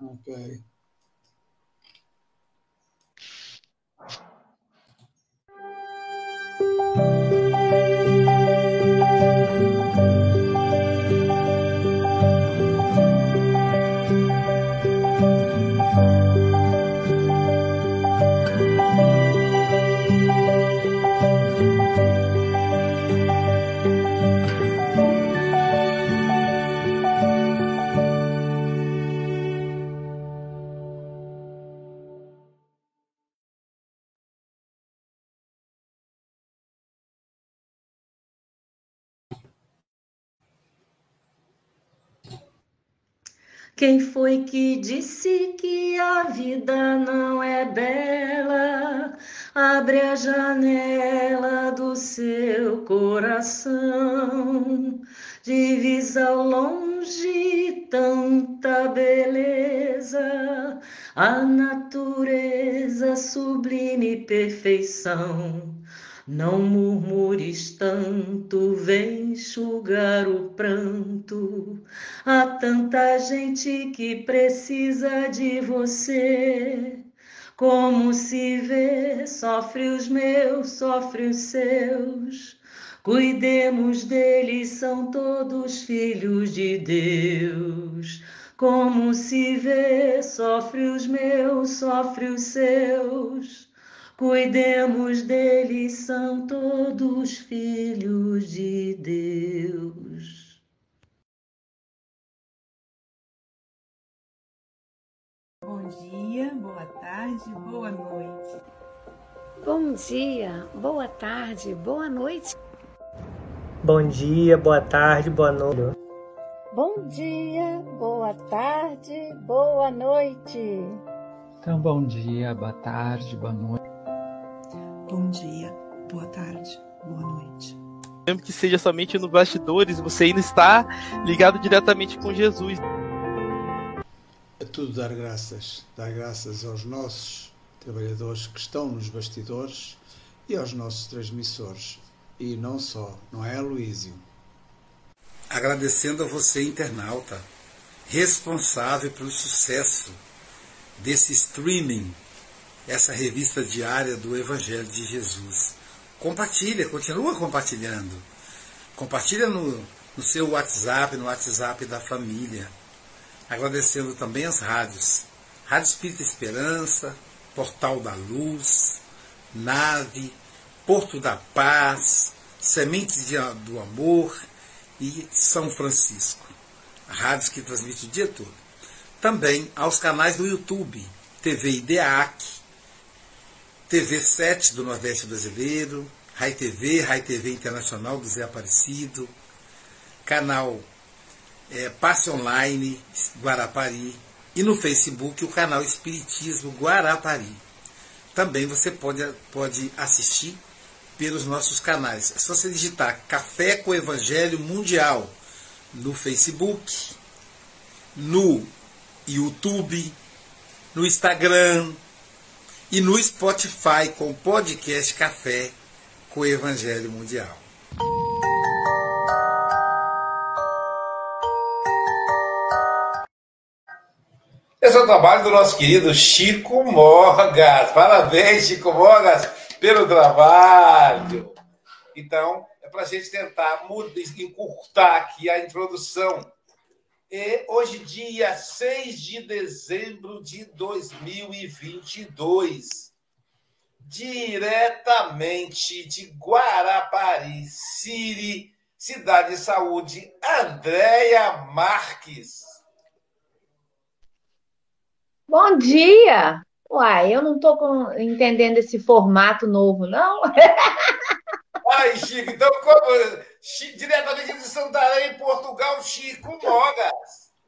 Ok. Quem foi que disse que a vida não é bela? Abre a janela do seu coração, divisa ao longe tanta beleza, a natureza sublime perfeição. Não murmures tanto, vem enxugar o pranto. Há tanta gente que precisa de você. Como se vê, sofre os meus, sofre os seus. Cuidemos deles, são todos filhos de Deus. Como se vê, sofre os meus, sofre os seus. Cuidemos deles, são todos filhos de Deus. Bom dia, boa tarde, boa noite. Bom dia, boa tarde, boa noite. Bom dia, boa tarde, boa noite. Bom dia, boa tarde, boa noite. Então, bom dia, boa tarde, boa noite. Bom dia, boa tarde, boa noite. Mesmo que seja somente no bastidores, você ainda está ligado diretamente com Jesus. É tudo dar graças, dar graças aos nossos trabalhadores que estão nos bastidores e aos nossos transmissores. E não só, não é, Luísio? Agradecendo a você, internauta, responsável pelo sucesso desse streaming essa revista diária do Evangelho de Jesus. Compartilha, continua compartilhando. Compartilha no, no seu WhatsApp, no WhatsApp da família. Agradecendo também as rádios. Rádio Espírita Esperança, Portal da Luz, Nave, Porto da Paz, Sementes do Amor e São Francisco. Rádios que transmitem o dia todo. Também aos canais do YouTube, TV IDEAC, TV 7 do Nordeste Brasileiro, Rai TV, Rai TV Internacional do Zé Aparecido, canal é, Passe Online Guarapari e no Facebook o canal Espiritismo Guarapari. Também você pode, pode assistir pelos nossos canais. É só você digitar Café com Evangelho Mundial no Facebook, no YouTube, no Instagram, e no Spotify com o podcast Café com o Evangelho Mundial. Esse é o trabalho do nosso querido Chico Mogas. Parabéns, Chico Mogas, pelo trabalho. Então, é para a gente tentar encurtar aqui a introdução e hoje, dia 6 de dezembro de 2022, diretamente de Guarapari, Siri, Cidade de Saúde, Andréia Marques. Bom dia! Uai, eu não estou entendendo esse formato novo, não? Ai, Chico, então como diretamente de Santarém, Portugal, Chico Mogas.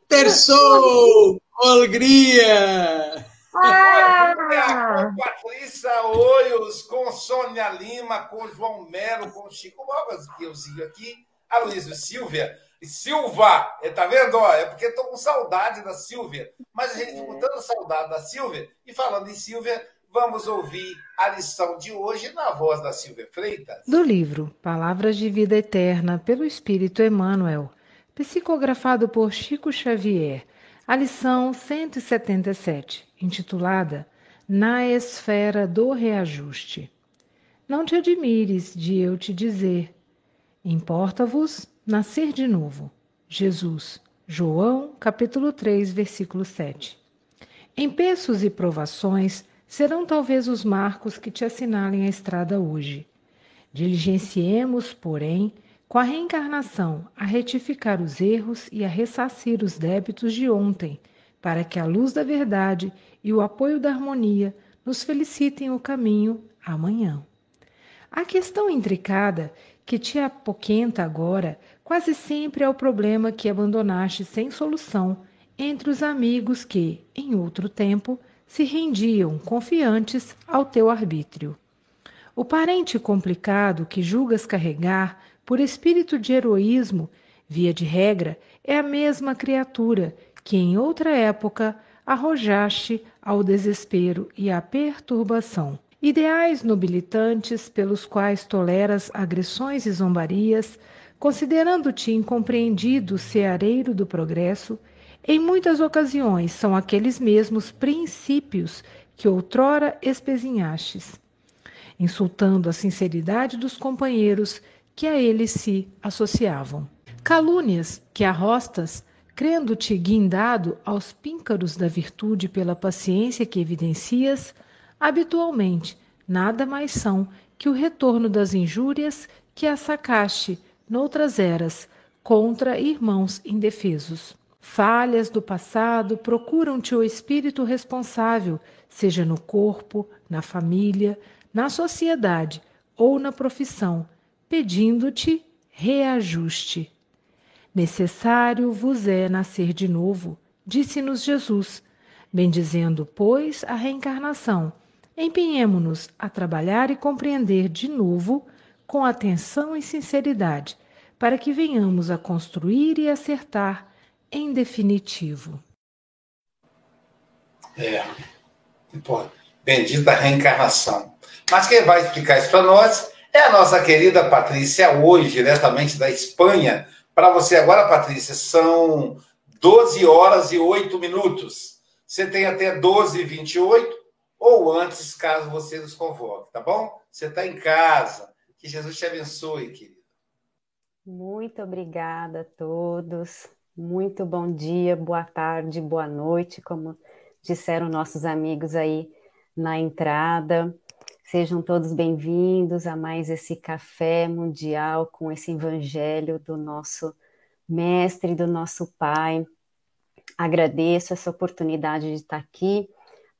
Terçou! Alegria! Ah! Com Patrícia Oios, com Sônia Lima, com João Melo, com Chico Mogas, que eu sigo aqui, a Luísa Silvia. Silva, é, tá vendo? é porque estou com saudade da Silvia. Mas a gente ficou tanta saudade da Silvia. E falando em Silvia, Vamos ouvir a lição de hoje na voz da Silvia Freitas. Do livro Palavras de Vida Eterna pelo Espírito Emmanuel, psicografado por Chico Xavier, a lição 177, intitulada Na Esfera do Reajuste. Não te admires de eu te dizer: Importa-vos nascer de novo. Jesus, João, capítulo 3, versículo 7. Empeços e provações serão talvez os marcos que te assinalem a estrada hoje. Diligenciemos, porém, com a reencarnação, a retificar os erros e a ressarcir os débitos de ontem, para que a luz da verdade e o apoio da harmonia nos felicitem o caminho amanhã. A questão intricada que te apoquenta agora quase sempre é o problema que abandonaste sem solução entre os amigos que, em outro tempo, se rendiam confiantes ao teu arbítrio. O parente complicado que julgas carregar por espírito de heroísmo, via de regra, é a mesma criatura que em outra época arrojaste ao desespero e à perturbação. Ideais nobilitantes pelos quais toleras agressões e zombarias, considerando-te incompreendido ceareiro do progresso, em muitas ocasiões são aqueles mesmos princípios que outrora espezinhastes, insultando a sinceridade dos companheiros que a ele se associavam. Calúnias que arrostas, crendo-te guindado aos píncaros da virtude pela paciência que evidencias, habitualmente nada mais são que o retorno das injúrias que assacaste noutras eras contra irmãos indefesos. Falhas do passado procuram-te o espírito responsável, seja no corpo, na família, na sociedade ou na profissão, pedindo-te reajuste. Necessário vos é nascer de novo, disse-nos Jesus, bendizendo, pois, a reencarnação. Empenhemo-nos a trabalhar e compreender de novo, com atenção e sinceridade, para que venhamos a construir e acertar em definitivo. É, bendita reencarnação. Mas quem vai explicar isso para nós é a nossa querida Patrícia, hoje, diretamente da Espanha. Para você agora, Patrícia, são 12 horas e 8 minutos. Você tem até 12 e 28 ou antes, caso você nos convoque, tá bom? Você está em casa. Que Jesus te abençoe, querida. Muito obrigada a todos. Muito bom dia, boa tarde, boa noite, como disseram nossos amigos aí na entrada. Sejam todos bem-vindos a mais esse café mundial com esse evangelho do nosso mestre, do nosso pai. Agradeço essa oportunidade de estar aqui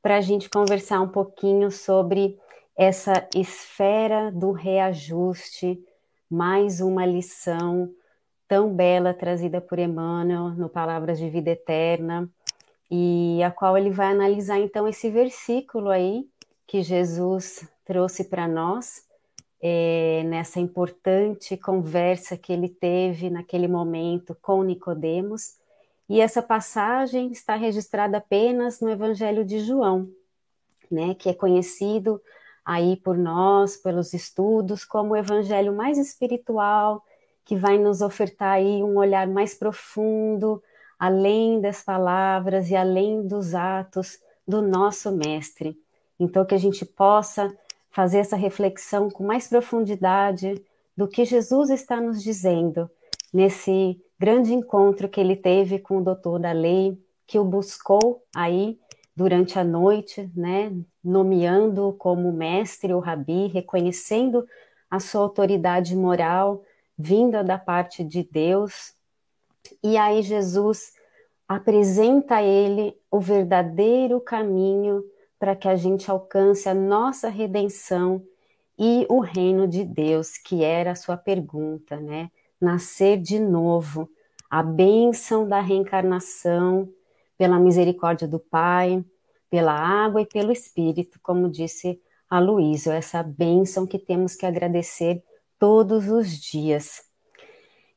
para a gente conversar um pouquinho sobre essa esfera do reajuste, mais uma lição tão bela trazida por Emmanuel no Palavras de Vida Eterna, e a qual ele vai analisar então esse versículo aí que Jesus trouxe para nós é, nessa importante conversa que ele teve naquele momento com Nicodemos. E essa passagem está registrada apenas no Evangelho de João, né, que é conhecido aí por nós, pelos estudos, como o evangelho mais espiritual, que vai nos ofertar aí um olhar mais profundo, além das palavras e além dos atos do nosso mestre. Então, que a gente possa fazer essa reflexão com mais profundidade do que Jesus está nos dizendo nesse grande encontro que ele teve com o doutor da lei, que o buscou aí durante a noite, né, nomeando como mestre ou rabi, reconhecendo a sua autoridade moral vinda da parte de Deus. E aí Jesus apresenta a ele o verdadeiro caminho para que a gente alcance a nossa redenção e o reino de Deus, que era a sua pergunta, né? Nascer de novo, a bênção da reencarnação, pela misericórdia do Pai, pela água e pelo Espírito, como disse a Luísa, essa bênção que temos que agradecer todos os dias.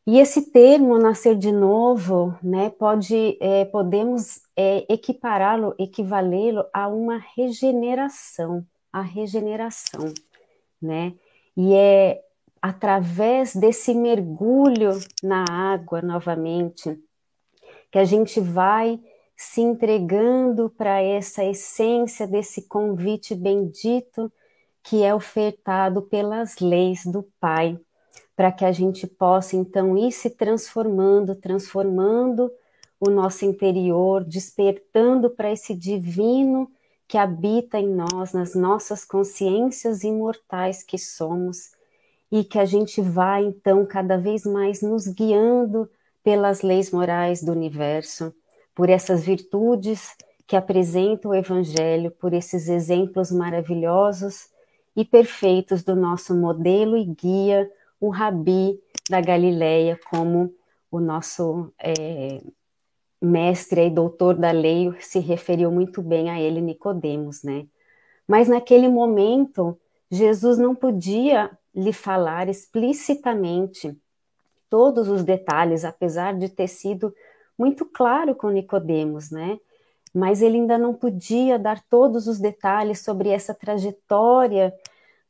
E esse termo nascer de novo, né, pode, é, podemos é, equipará-lo, equivalê-lo a uma regeneração, a regeneração, né? E é através desse mergulho na água novamente que a gente vai se entregando para essa essência desse convite bendito que é ofertado pelas leis do Pai, para que a gente possa então ir se transformando, transformando o nosso interior, despertando para esse divino que habita em nós, nas nossas consciências imortais que somos, e que a gente vai então cada vez mais nos guiando pelas leis morais do universo, por essas virtudes que apresenta o Evangelho, por esses exemplos maravilhosos e perfeitos do nosso modelo e guia, o Rabi da Galileia, como o nosso é, mestre e doutor da lei se referiu muito bem a ele, Nicodemos, né? Mas naquele momento, Jesus não podia lhe falar explicitamente todos os detalhes, apesar de ter sido muito claro com Nicodemos, né? Mas ele ainda não podia dar todos os detalhes sobre essa trajetória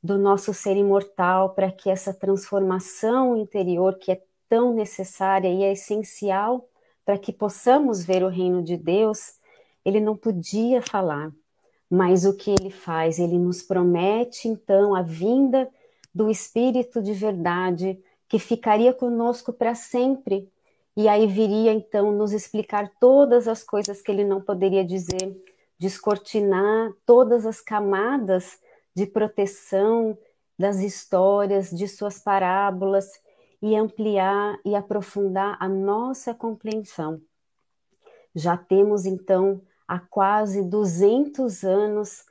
do nosso ser imortal para que essa transformação interior que é tão necessária e é essencial para que possamos ver o reino de Deus, ele não podia falar. Mas o que ele faz? Ele nos promete então a vinda do Espírito de verdade que ficaria conosco para sempre e aí viria então nos explicar todas as coisas que ele não poderia dizer, descortinar todas as camadas de proteção das histórias, de suas parábolas e ampliar e aprofundar a nossa compreensão. Já temos então há quase 200 anos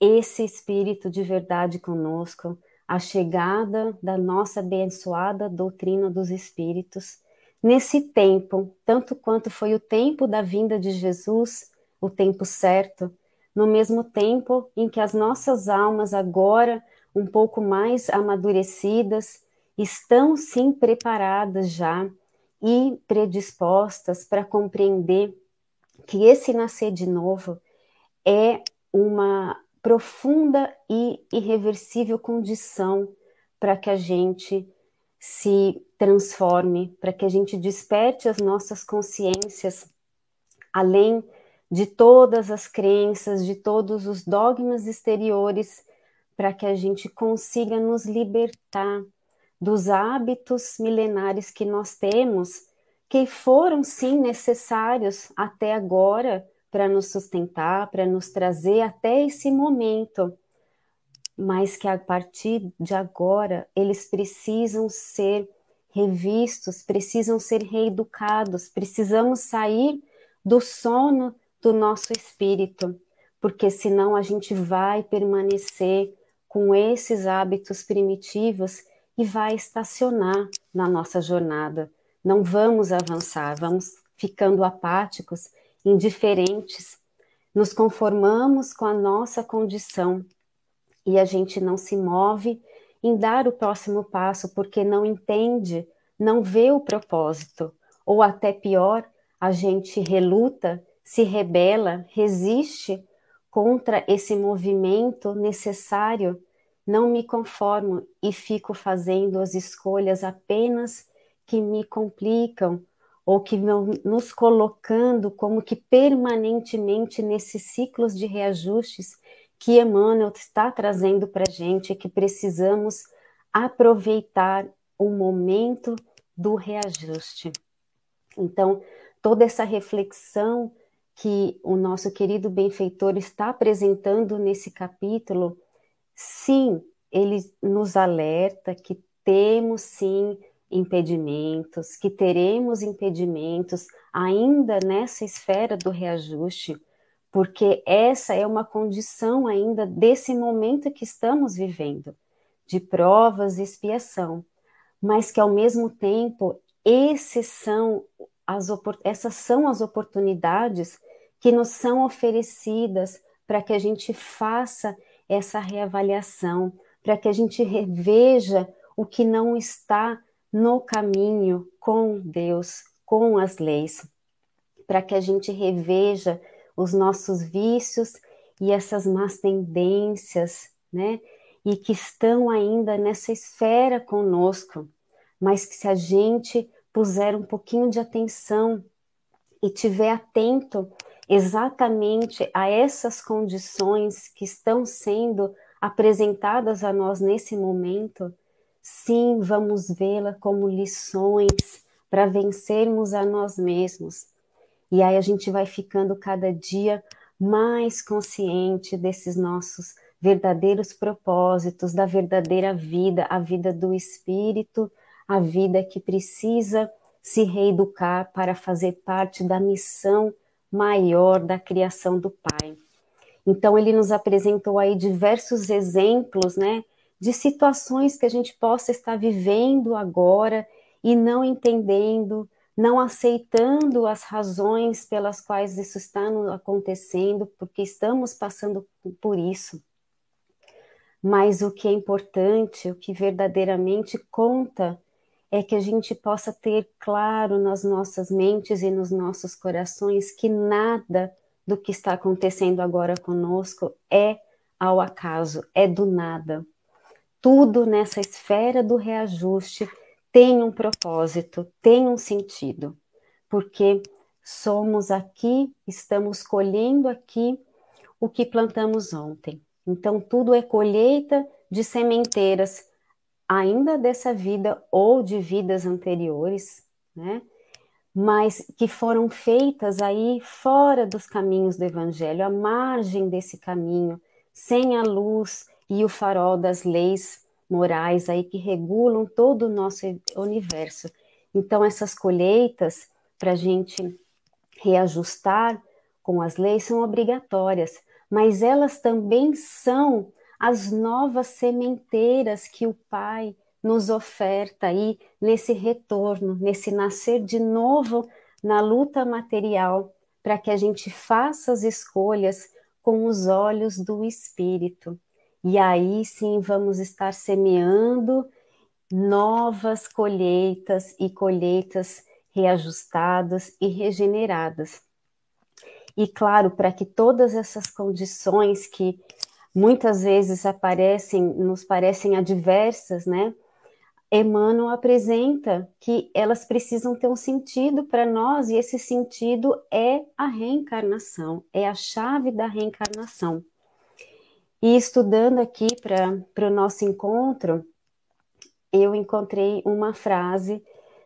esse espírito de verdade conosco, a chegada da nossa abençoada doutrina dos espíritos nesse tempo, tanto quanto foi o tempo da vinda de Jesus, o tempo certo, no mesmo tempo em que as nossas almas, agora um pouco mais amadurecidas, estão sim preparadas já e predispostas para compreender que esse nascer de novo é uma profunda e irreversível condição para que a gente se transforme, para que a gente desperte as nossas consciências além de todas as crenças, de todos os dogmas exteriores, para que a gente consiga nos libertar dos hábitos milenares que nós temos, que foram sim necessários até agora para nos sustentar, para nos trazer até esse momento mas que a partir de agora eles precisam ser revistos, precisam ser reeducados, precisamos sair do sono do nosso espírito, porque senão a gente vai permanecer com esses hábitos primitivos e vai estacionar na nossa jornada. Não vamos avançar, vamos ficando apáticos, indiferentes, nos conformamos com a nossa condição e a gente não se move em dar o próximo passo porque não entende, não vê o propósito, ou até pior, a gente reluta, se rebela, resiste contra esse movimento necessário, não me conformo e fico fazendo as escolhas apenas que me complicam ou que vão nos colocando como que permanentemente nesses ciclos de reajustes que Emmanuel está trazendo para a gente que precisamos aproveitar o momento do reajuste. Então, toda essa reflexão que o nosso querido benfeitor está apresentando nesse capítulo, sim, ele nos alerta que temos sim impedimentos, que teremos impedimentos ainda nessa esfera do reajuste, porque essa é uma condição ainda desse momento que estamos vivendo, de provas e expiação, mas que ao mesmo tempo esses são as, essas são as oportunidades que nos são oferecidas para que a gente faça essa reavaliação, para que a gente reveja o que não está no caminho com Deus, com as leis, para que a gente reveja os nossos vícios e essas más tendências, né? E que estão ainda nessa esfera conosco, mas que se a gente puser um pouquinho de atenção e tiver atento exatamente a essas condições que estão sendo apresentadas a nós nesse momento, sim, vamos vê-la como lições para vencermos a nós mesmos. E aí a gente vai ficando cada dia mais consciente desses nossos verdadeiros propósitos, da verdadeira vida, a vida do espírito, a vida que precisa se reeducar para fazer parte da missão maior da criação do Pai. Então ele nos apresentou aí diversos exemplos, né, de situações que a gente possa estar vivendo agora e não entendendo, não aceitando as razões pelas quais isso está acontecendo, porque estamos passando por isso. Mas o que é importante, o que verdadeiramente conta, é que a gente possa ter claro nas nossas mentes e nos nossos corações que nada do que está acontecendo agora conosco é ao acaso, é do nada. Tudo nessa esfera do reajuste tem um propósito, tem um sentido, porque somos aqui, estamos colhendo aqui o que plantamos ontem. Então, tudo é colheita de sementeiras, ainda dessa vida ou de vidas anteriores, né? Mas que foram feitas aí fora dos caminhos do Evangelho, à margem desse caminho, sem a luz e o farol das leis morais aí que regulam todo o nosso universo. Então, essas colheitas, para a gente reajustar com as leis, são obrigatórias, mas elas também são as novas sementeiras que o Pai nos oferta aí nesse retorno, nesse nascer de novo na luta material, para que a gente faça as escolhas com os olhos do Espírito. E aí sim vamos estar semeando novas colheitas e colheitas reajustadas e regeneradas. E claro, para que todas essas condições que muitas vezes aparecem, nos parecem adversas, né? Emmanuel apresenta que elas precisam ter um sentido para nós, e esse sentido é a reencarnação, é a chave da reencarnação. E estudando aqui para o nosso encontro, eu encontrei uma frase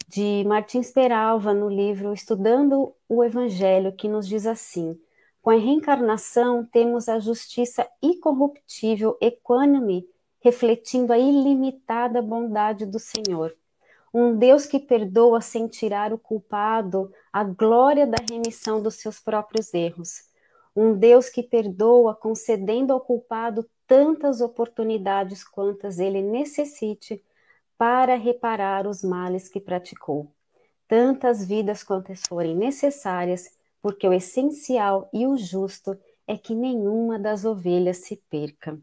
de Martins Peralva no livro Estudando o Evangelho, que nos diz assim: Com a reencarnação temos a justiça incorruptível, equânime, refletindo a ilimitada bondade do Senhor. Um Deus que perdoa sem tirar o culpado a glória da remissão dos seus próprios erros. Um Deus que perdoa concedendo ao culpado tantas oportunidades quantas ele necessite para reparar os males que praticou. Tantas vidas quantas forem necessárias, porque o essencial e o justo é que nenhuma das ovelhas se perca.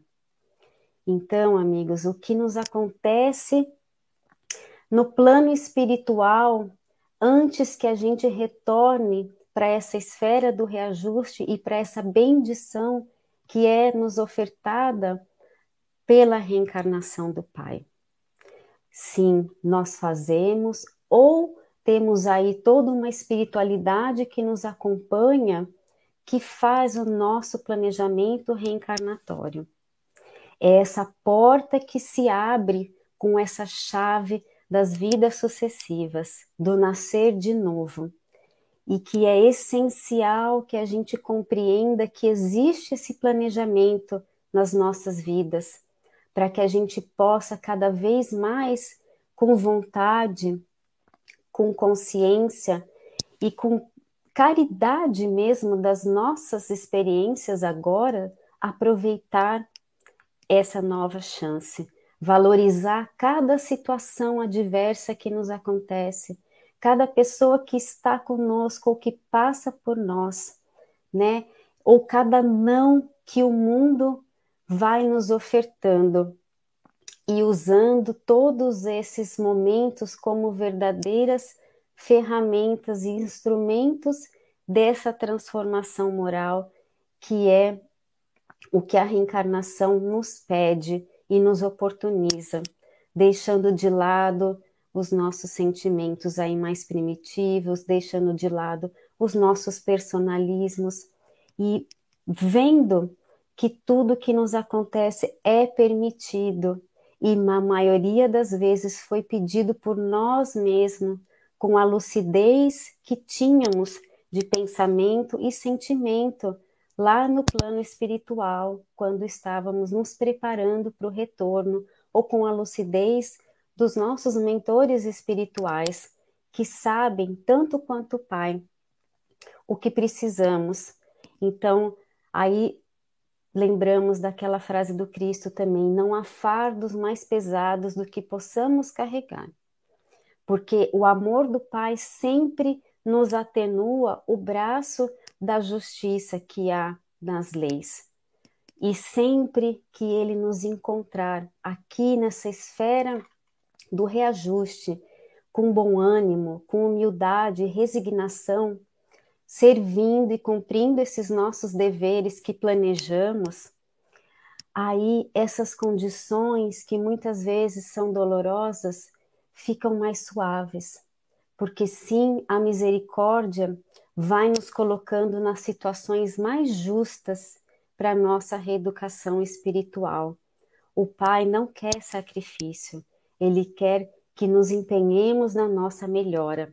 Então, amigos, o que nos acontece no plano espiritual, antes que a gente retorne para essa esfera do reajuste e para essa bendição que é nos ofertada pela reencarnação do Pai. Sim, nós fazemos, ou temos aí toda uma espiritualidade que nos acompanha, que faz o nosso planejamento reencarnatório. É essa porta que se abre com essa chave das vidas sucessivas, do nascer de novo. E que é essencial que a gente compreenda que existe esse planejamento nas nossas vidas, para que a gente possa cada vez mais, com vontade, com consciência e com caridade mesmo das nossas experiências agora, aproveitar essa nova chance, valorizar cada situação adversa que nos acontece, cada pessoa que está conosco ou que passa por nós, né? Ou cada não que o mundo vai nos ofertando e usando todos esses momentos como verdadeiras ferramentas e instrumentos dessa transformação moral que é o que a reencarnação nos pede e nos oportuniza, deixando de lado os nossos sentimentos aí mais primitivos, deixando de lado os nossos personalismos e vendo que tudo que nos acontece é permitido. E na maioria das vezes foi pedido por nós mesmos, com a lucidez que tínhamos de pensamento e sentimento lá no plano espiritual, quando estávamos nos preparando para o retorno, ou com a lucidez dos nossos mentores espirituais, que sabem tanto quanto o Pai o que precisamos. Então, aí lembramos daquela frase do Cristo também: não há fardos mais pesados do que possamos carregar. Porque o amor do Pai sempre nos atenua o braço da justiça que há nas leis. E sempre que ele nos encontrar aqui nessa esfera do reajuste, com bom ânimo, com humildade e resignação, servindo e cumprindo esses nossos deveres que planejamos, aí essas condições que muitas vezes são dolorosas ficam mais suaves, porque sim, a misericórdia vai nos colocando nas situações mais justas para nossa reeducação espiritual. O Pai não quer sacrifício, ele quer que nos empenhemos na nossa melhora.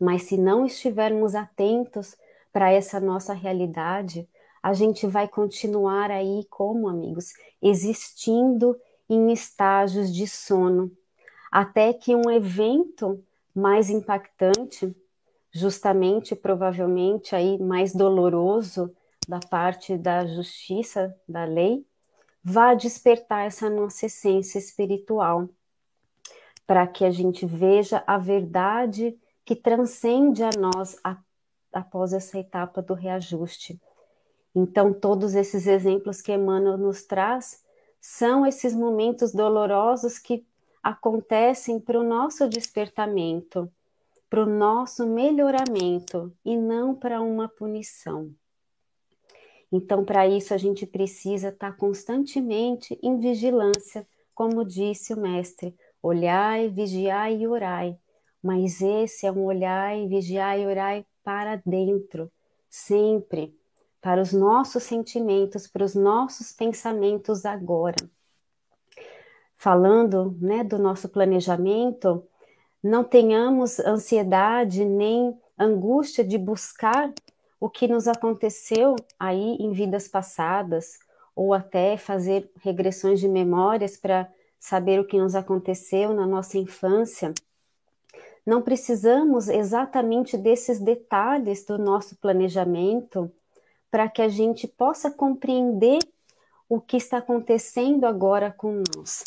Mas se não estivermos atentos para essa nossa realidade, a gente vai continuar aí como amigos, existindo em estágios de sono, até que um evento mais impactante, justamente provavelmente aí mais doloroso da parte da justiça, da lei, vá despertar essa nossa essência espiritual, para que a gente veja a verdade que transcende a nós a, após essa etapa do reajuste. Então, todos esses exemplos que Emmanuel nos traz são esses momentos dolorosos que acontecem para o nosso despertamento, para o nosso melhoramento e não para uma punição. Então, para isso, a gente precisa estar constantemente em vigilância, como disse o Mestre: olhai, vigiai e orai, mas esse é um olhar e vigiar e orar para dentro, sempre, para os nossos sentimentos, para os nossos pensamentos agora. Falando né, do nosso planejamento, não tenhamos ansiedade nem angústia de buscar o que nos aconteceu aí em vidas passadas, ou até fazer regressões de memórias para saber o que nos aconteceu na nossa infância não precisamos exatamente desses detalhes do nosso planejamento para que a gente possa compreender o que está acontecendo agora com nós.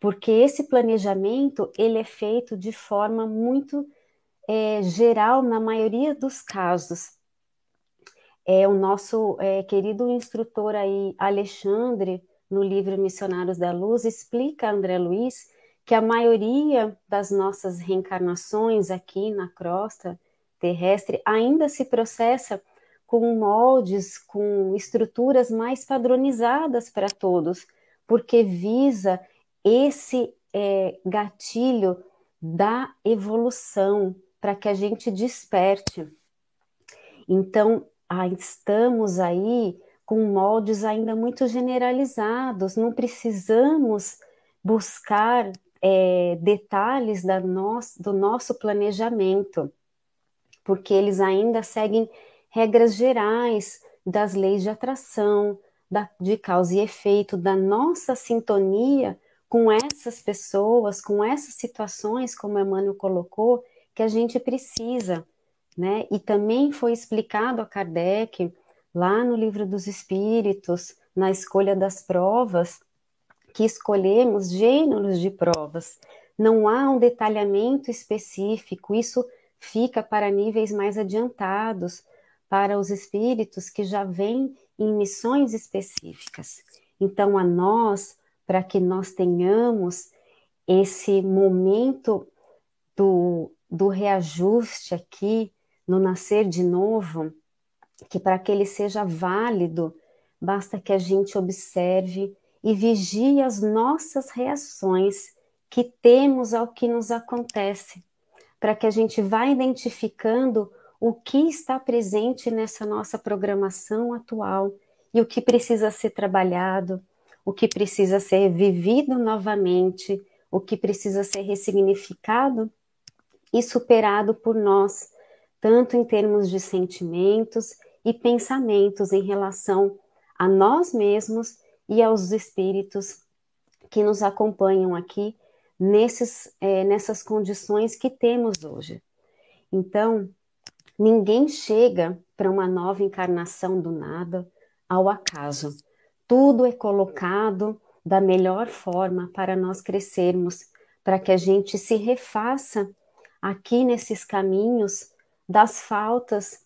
Porque esse planejamento ele é feito de forma muito é, geral na maioria dos casos. É o nosso é, querido instrutor aí, Alexandre, no livro Missionários da Luz, explica André Luiz que a maioria das nossas reencarnações aqui na crosta terrestre ainda se processa com moldes, com estruturas mais padronizadas para todos, porque visa esse é, gatilho da evolução para que a gente desperte. Então, ah, estamos aí com moldes ainda muito generalizados, não precisamos buscar é, detalhes do nosso planejamento, porque eles ainda seguem regras gerais das leis de atração, da, de causa e efeito, da nossa sintonia com essas pessoas, com essas situações, como Emmanuel colocou, que a gente precisa, né? E também foi explicado a Kardec, lá no Livro dos Espíritos, na escolha das provas, que escolhemos gêneros de provas. Não há um detalhamento específico, isso fica para níveis mais adiantados, para os espíritos que já vêm em missões específicas. Então, a nós, para que nós tenhamos esse momento do, do reajuste aqui, no nascer de novo, que para que ele seja válido, basta que a gente observe e vigie as nossas reações que temos ao que nos acontece, para que a gente vá identificando o que está presente nessa nossa programação atual e o que precisa ser trabalhado, o que precisa ser vivido novamente, o que precisa ser ressignificado e superado por nós, tanto em termos de sentimentos e pensamentos em relação a nós mesmos e aos espíritos que nos acompanham aqui nesses, é, nessas condições que temos hoje. Então, ninguém chega para uma nova encarnação do nada ao acaso. Tudo é colocado da melhor forma para nós crescermos, para que a gente se refaça aqui nesses caminhos das faltas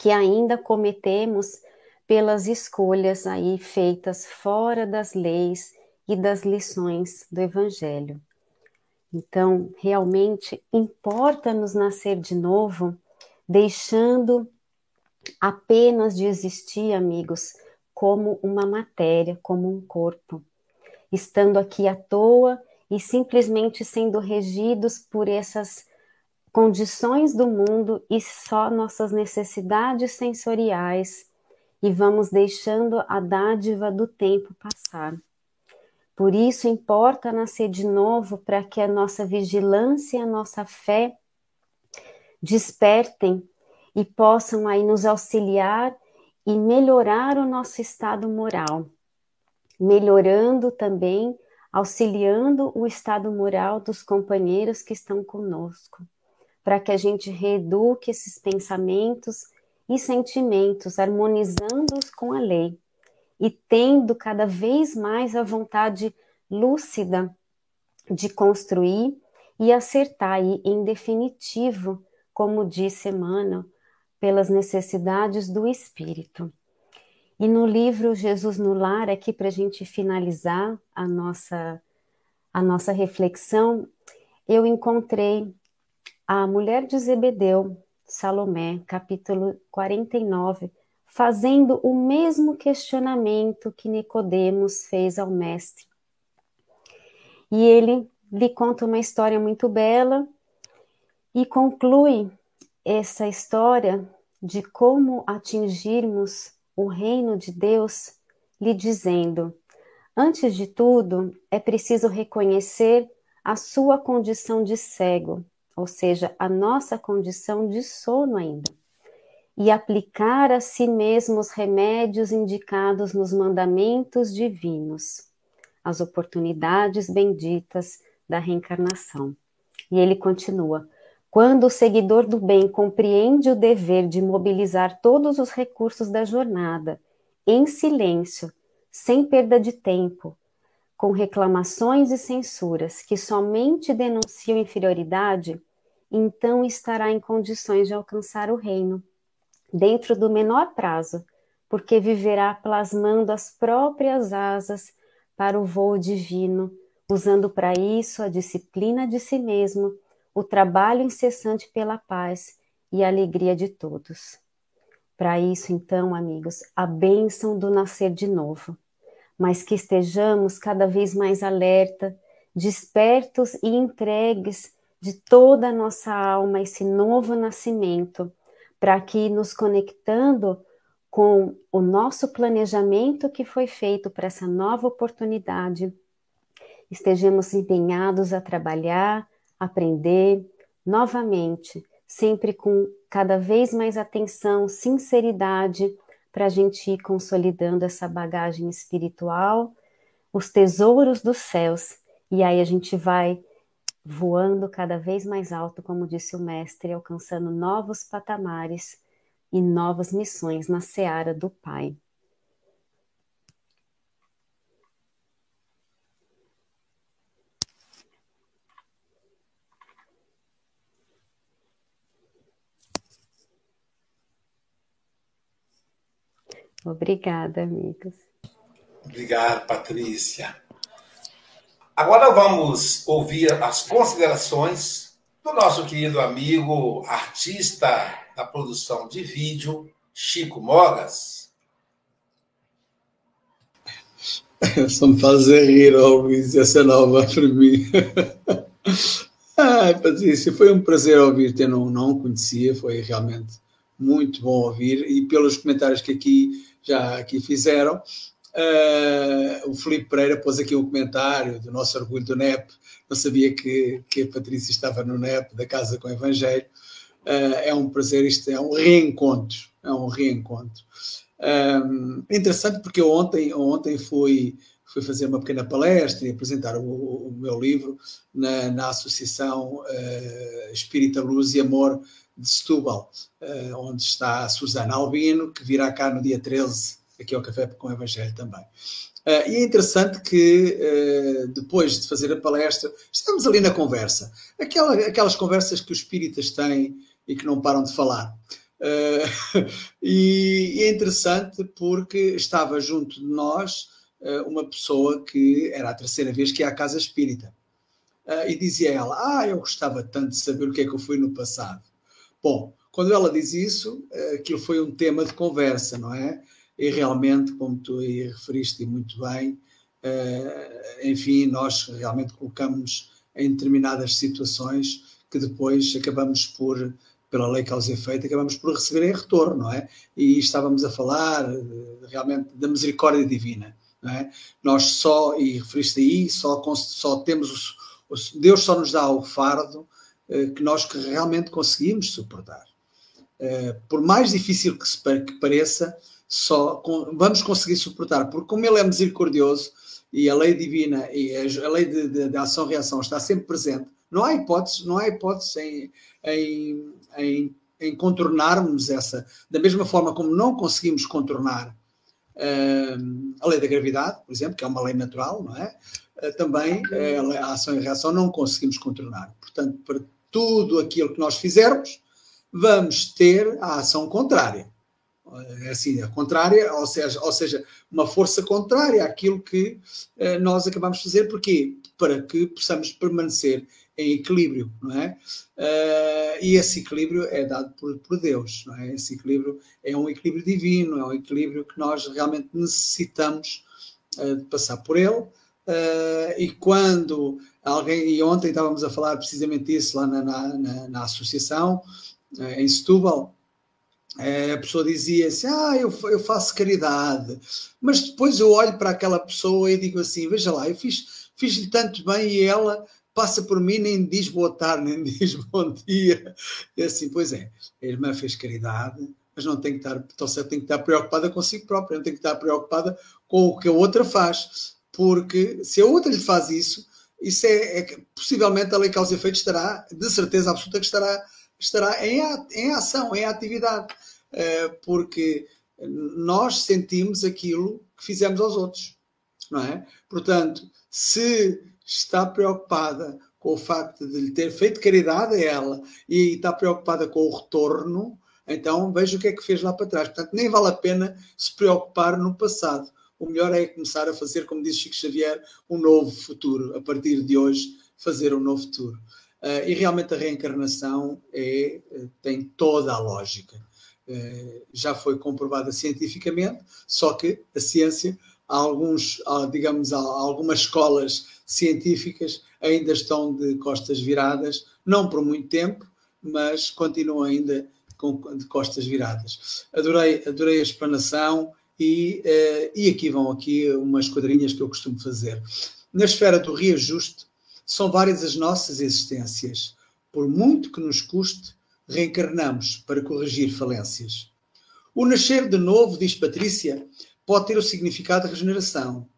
que ainda cometemos pelas escolhas aí feitas fora das leis e das lições do Evangelho. Então, realmente importa nos nascer de novo, deixando apenas de existir, amigos, como uma matéria, como um corpo, estando aqui à toa e simplesmente sendo regidos por essas condições do mundo e só nossas necessidades sensoriais, e vamos deixando a dádiva do tempo passar. Por isso importa nascer de novo para que a nossa vigilância e a nossa fé despertem e possam aí nos auxiliar e melhorar o nosso estado moral, melhorando também, auxiliando o estado moral dos companheiros que estão conosco, para que a gente reeduque esses pensamentos e sentimentos, harmonizando-os com a lei e tendo cada vez mais a vontade lúcida de construir e acertar, e em definitivo, como disse Emmanuel, pelas necessidades do espírito. E no livro Jesus no Lar, aqui para a gente finalizar a nossa, a nossa reflexão, eu encontrei a mulher de Zebedeu, Salomé, capítulo 49, fazendo o mesmo questionamento que Nicodemos fez ao mestre. E ele lhe conta uma história muito bela e conclui essa história de como atingirmos o reino de Deus, lhe dizendo: antes de tudo, é preciso reconhecer a sua condição de cego, ou seja, a nossa condição de sono ainda e aplicar a si mesmo os remédios indicados nos mandamentos divinos, as oportunidades benditas da reencarnação. E ele continua: quando o seguidor do bem compreende o dever de mobilizar todos os recursos da jornada, em silêncio, sem perda de tempo, com reclamações e censuras que somente denunciam inferioridade, então estará em condições de alcançar o reino dentro do menor prazo, porque viverá plasmando as próprias asas para o voo divino, usando para isso a disciplina de si mesmo, o trabalho incessante pela paz e a alegria de todos. Para isso, então, amigos, a bênção do nascer de novo, mas que estejamos cada vez mais alerta, despertos e entregues de toda a nossa alma esse novo nascimento para que nos conectando com o nosso planejamento que foi feito para essa nova oportunidade, estejamos empenhados a trabalhar, aprender novamente, sempre com cada vez mais atenção, sinceridade, para a gente ir consolidando essa bagagem espiritual, os tesouros dos céus, e aí a gente vai voando cada vez mais alto, como disse o mestre, alcançando novos patamares e novas missões na seara do Pai. Obrigada, amigos. Obrigado, Patrícia. Agora vamos ouvir as considerações do nosso querido amigo, artista da produção de vídeo, Chico Mogas. Só me fazer rir, Luiz, essa é nova para mim. Ah, Patrícia, foi um prazer ouvir-te. Eu não, não conhecia, foi realmente muito bom ouvir. E pelos comentários que aqui já aqui fizeram, uh, o Felipe Pereira pôs aqui um comentário do nosso orgulho do NEP. Não sabia que, que a Patrícia estava no NEP, da Casa com o Evangelho. Uh, é um prazer, isto é um reencontro. É um reencontro. Um, é interessante porque eu ontem, ontem fui fui fazer uma pequena palestra e apresentar o, o meu livro na, na Associação uh, Espírita Luz e Amor de Setúbal, uh, onde está a Susana Albino, que virá cá no dia 13, aqui ao Café com o Evangelho também. Uh, e é interessante que, uh, depois de fazer a palestra, estamos ali na conversa. Aquela, aquelas conversas que os espíritas têm e que não param de falar. Uh, e, e, é interessante porque estava junto de nós uma pessoa que era a terceira vez que ia à casa espírita. E dizia ela: Ah, eu gostava tanto de saber o que é que eu fui no passado. Bom, quando ela diz isso, aquilo foi um tema de conversa, não é? E realmente, como tu aí referiste muito bem, enfim, nós realmente colocamos em determinadas situações que depois acabamos por pela lei causa e efeito, acabamos por receber em retorno, não é? E estávamos a falar realmente da misericórdia divina, não é? Nós só, e referiste aí, só, só temos, o, Deus só nos dá o fardo eh, que nós que realmente conseguimos suportar. Eh, por mais difícil que, se, que pareça, só vamos conseguir suportar, porque como Ele é misericordioso e a lei divina e a, a lei de, de, de ação-reação está sempre presente, não há hipótese, não há hipótese em, em, em, em, contornarmos essa, da mesma forma como não conseguimos contornar uh, a lei da gravidade, por exemplo, que é uma lei natural, não é? Uh, também uh, a ação e a reação não conseguimos contornar. Portanto, para tudo aquilo que nós fizermos, vamos ter a ação contrária. É assim, a contrária, ou seja, ou seja, uma força contrária àquilo que nós acabamos de fazer. Porquê? Para que possamos permanecer em equilíbrio, não é? Uh, e esse equilíbrio é dado por, por, Deus, não é? Esse equilíbrio é um equilíbrio divino, é um equilíbrio que nós realmente necessitamos uh, de passar por ele. Uh, e quando alguém, e ontem estávamos a falar precisamente disso lá na, na, na, na associação, em Setúbal, a pessoa dizia assim: Ah, eu, eu faço caridade, mas depois eu olho para aquela pessoa e digo assim: Veja lá, eu fiz, fiz-lhe tanto bem e ela passa por mim, nem diz boa tarde, nem diz bom dia. E assim, pois é, a irmã fez caridade, mas não tem que estar, então certo, tem que estar preocupada consigo própria, não tem que estar preocupada com o que a outra faz. Porque se a outra lhe faz isso, isso é, é possivelmente a lei causa efeito estará, de certeza absoluta que estará, estará em, em ação, em atividade. Eh, porque nós sentimos aquilo que fizemos aos outros, não é? Portanto, se está preocupada com o facto de lhe ter feito caridade a ela e está preocupada com o retorno, então veja o que é que fez lá para trás. Portanto, nem vale a pena se preocupar no passado. O melhor é começar a fazer, como diz Chico Xavier, um novo futuro. A partir de hoje, fazer um novo futuro. Uh, e realmente a reencarnação é, tem toda a lógica. Uh, já foi comprovada cientificamente, só que a ciência alguns, há, digamos, algumas escolas científicas ainda estão de costas viradas, não por muito tempo, mas continuam ainda com, de costas viradas. Adorei, adorei a explanação e, uh, e aqui vão aqui umas quadrinhas que eu costumo fazer. Na esfera do reajuste, são várias as nossas existências. Por muito que nos custe, reencarnamos para corrigir falências. O nascer de novo, diz Patrícia, pode ter o significado de regeneração.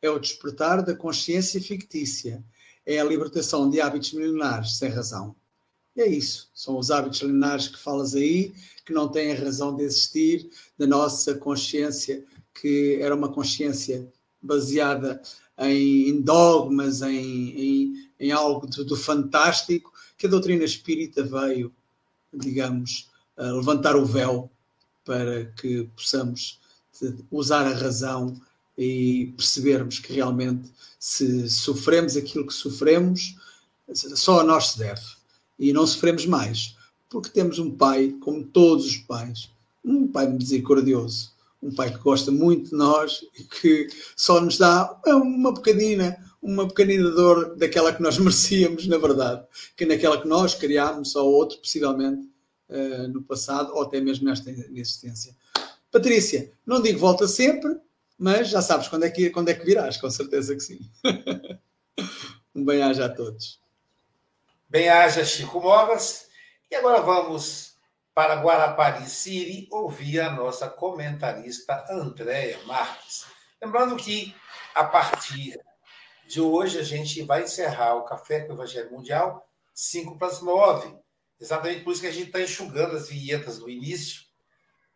É o despertar da consciência fictícia. É a libertação de hábitos milenares sem razão. E é isso. São os hábitos milenares que falas aí, que não têm razão de existir, da nossa consciência, que era uma consciência baseada em, dogmas, em, em, em algo do, fantástico, que a doutrina espírita veio, digamos, levantar o véu para que possamos usar a razão e percebermos que realmente se sofremos aquilo que sofremos, só a nós se deve. E não sofremos mais, porque temos um pai, como todos os pais, um pai misericordioso, um pai que gosta muito de nós e que só nos dá uma bocadinha, uma pequenina dor daquela que nós merecíamos, na verdade, que naquela que nós criámos ou outro, possivelmente, uh, no passado, ou até mesmo nesta existência. Patrícia, não digo volta sempre, mas já sabes quando é que, quando é que virás, com certeza que sim. um bem-aja a todos. Bem-aja, Chico Mogas. E agora vamos para Guarapari City ouvir a nossa comentarista Andréia Marques. Lembrando que, a partir de hoje, a gente vai encerrar o Café com o Evangelho Mundial 5 para as 9. Exatamente por isso que a gente está enxugando as vinhetas no início,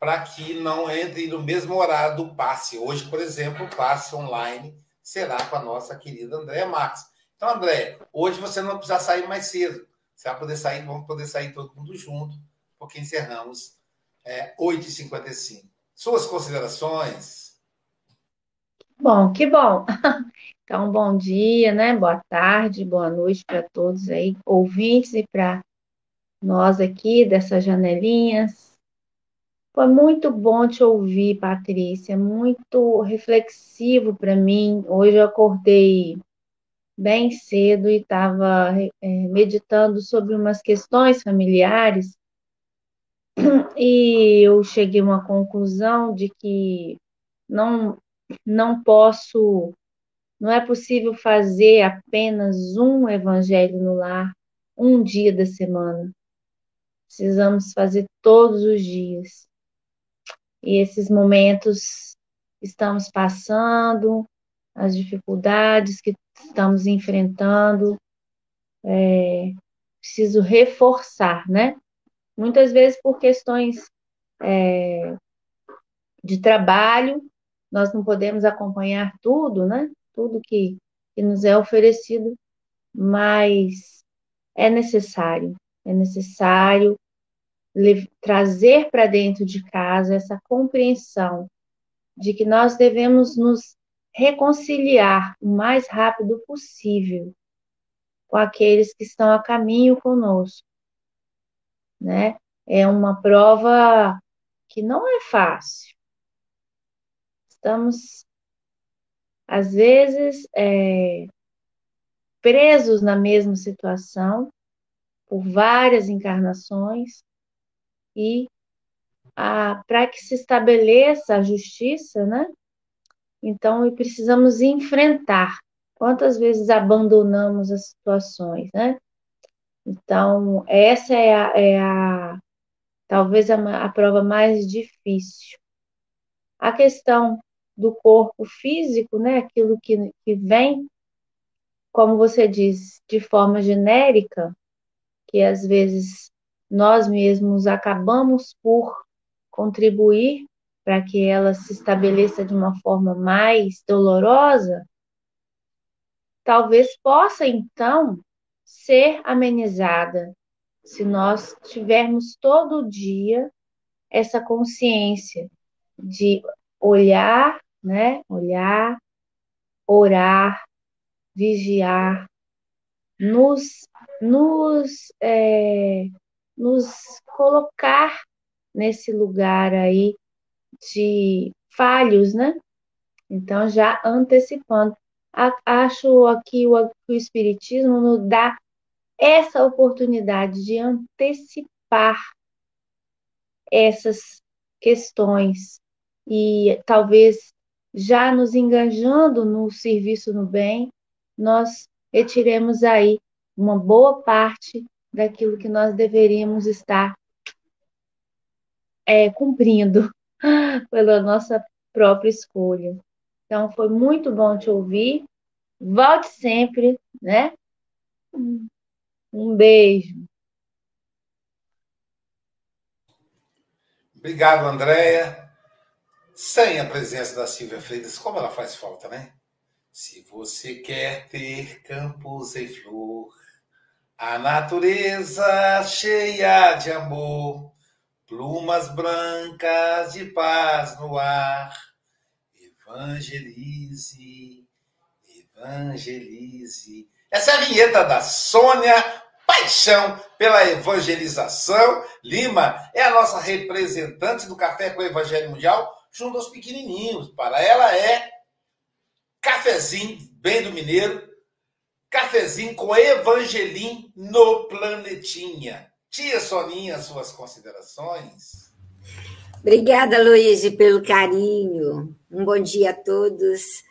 para que não entre no mesmo horário do passe. Hoje, por exemplo, o passe online será com a nossa querida Andréa Marques. Então, André, hoje você não vai precisar sair mais cedo. Você vai poder sair, vamos poder sair todo mundo junto, porque encerramos é, 8h55. Suas considerações? Bom, que bom. Então, bom dia, né? Boa tarde, boa noite para todos aí, ouvintes e para nós aqui dessas janelinhas. Foi muito bom te ouvir, Patrícia, muito reflexivo para mim. Hoje eu acordei bem cedo e estava é, meditando sobre umas questões familiares e eu cheguei a uma conclusão de que não, não posso, não é possível fazer apenas um evangelho no lar, um dia da semana. Precisamos fazer todos os dias. E esses momentos estamos passando, as dificuldades que estamos enfrentando, é, preciso reforçar, né? Muitas vezes por questões é, de trabalho, nós não podemos acompanhar tudo, né? Tudo que, que nos é oferecido, mas é necessário, é necessário trazer para dentro de casa essa compreensão de que nós devemos nos reconciliar o mais rápido possível com aqueles que estão a caminho conosco, né? É uma prova que não é fácil. Estamos, às vezes, é, presos na mesma situação por várias encarnações e para que se estabeleça a justiça, né? Então, precisamos enfrentar. Quantas vezes abandonamos as situações, né? Então, essa é a, é a talvez a, a prova mais difícil. A questão do corpo físico, né? Aquilo que, que vem, como você diz, de forma genérica, que às vezes nós mesmos acabamos por contribuir para que ela se estabeleça de uma forma mais dolorosa, talvez possa então ser amenizada se nós tivermos todo dia essa consciência de olhar, né? Olhar, orar, vigiar, nos, nos, é, nos colocar nesse lugar aí de falhos, né? Então, já antecipando. Acho aqui o, o Espiritismo nos dá essa oportunidade de antecipar essas questões e talvez já nos engajando no serviço no bem, nós retiremos aí uma boa parte daquilo que nós deveríamos estar é, cumprindo pela nossa própria escolha. Então, foi muito bom te ouvir. Volte sempre, né? Um beijo. Obrigado, Andréia. Sem a presença da Silvia Freitas, como ela faz falta, né? Se você quer ter campos em flor, a natureza cheia de amor, plumas brancas de paz no ar. Evangelize, evangelize. Essa é a vinheta da Sônia Paixão pela Evangelização. Lima é a nossa representante do Café com o Evangelho Mundial, junto aos pequenininhos. Para ela é cafezinho, bem do mineiro, cafezinho com Evangelim no Planetinha. Tia Soninha, suas considerações? Obrigada, Luiz, pelo carinho. Um bom dia a todos.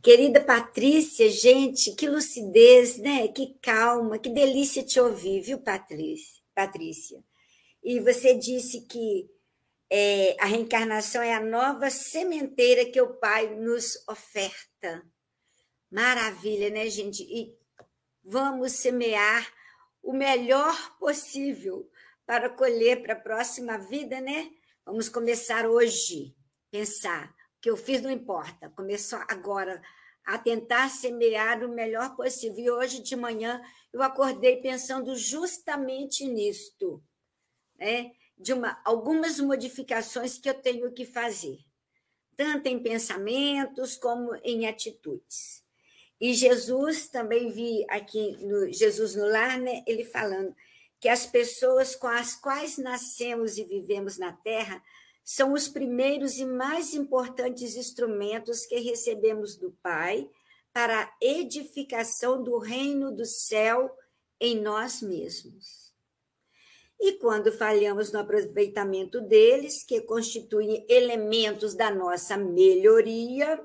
Querida Patrícia, gente, que lucidez, né? Que calma, que delícia te ouvir, viu, Patrícia? E você disse que é, a reencarnação é a nova sementeira que o Pai nos oferta. Maravilha, né, gente? E vamos semear o melhor possível para colher para a próxima vida, né? Vamos começar hoje, pensar. O que eu fiz não importa. Começou agora a tentar semear o melhor possível. E hoje de manhã eu acordei pensando justamente nisto, né? de uma, algumas modificações que eu tenho que fazer, tanto em pensamentos como em atitudes. E Jesus, também vi aqui no Jesus no Lar, né, ele falando que as pessoas com as quais nascemos e vivemos na Terra são os primeiros e mais importantes instrumentos que recebemos do Pai para a edificação do reino do céu em nós mesmos. E quando falhamos no aproveitamento deles, que constituem elementos da nossa melhoria,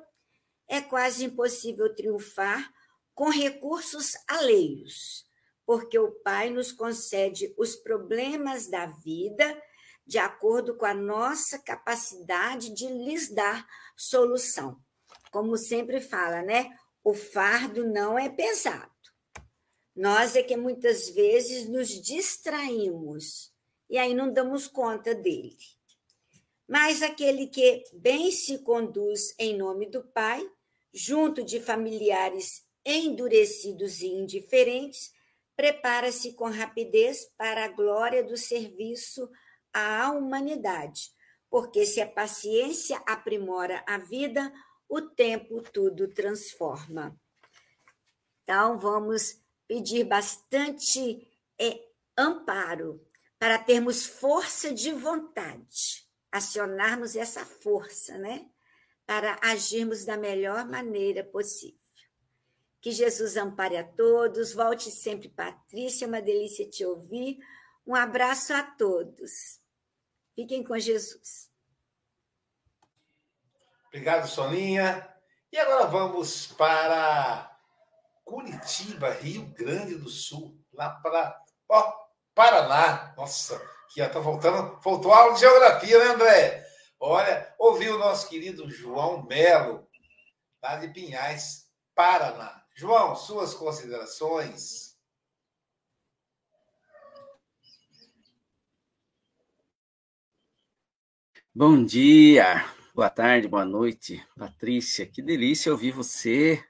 é quase impossível triunfar com recursos alheios, porque o Pai nos concede os problemas da vida de acordo com a nossa capacidade de lhes dar solução. Como sempre fala, né? O fardo não é pesado. Nós é que muitas vezes nos distraímos e aí não damos conta dele. Mas aquele que bem se conduz em nome do Pai junto de familiares endurecidos e indiferentes, prepara-se com rapidez para a glória do serviço à humanidade, porque se a paciência aprimora a vida, o tempo tudo transforma. Então, vamos pedir bastante é, amparo para termos força de vontade, acionarmos essa força, né? para agirmos da melhor maneira possível. Que Jesus ampare a todos. Volte sempre, Patrícia, é uma delícia te ouvir. Um abraço a todos. Fiquem com Jesus. Obrigado, Soninha. E agora vamos para Curitiba, Rio Grande do Sul, lá para ó, Paraná. Nossa, que já está voltando. Faltou aula de geografia, né, André? Olha, ouvi o nosso querido João Melo, lá de Pinhais, Paraná. João, suas considerações. Bom dia, boa tarde, boa noite, Patrícia. Que delícia ouvir você.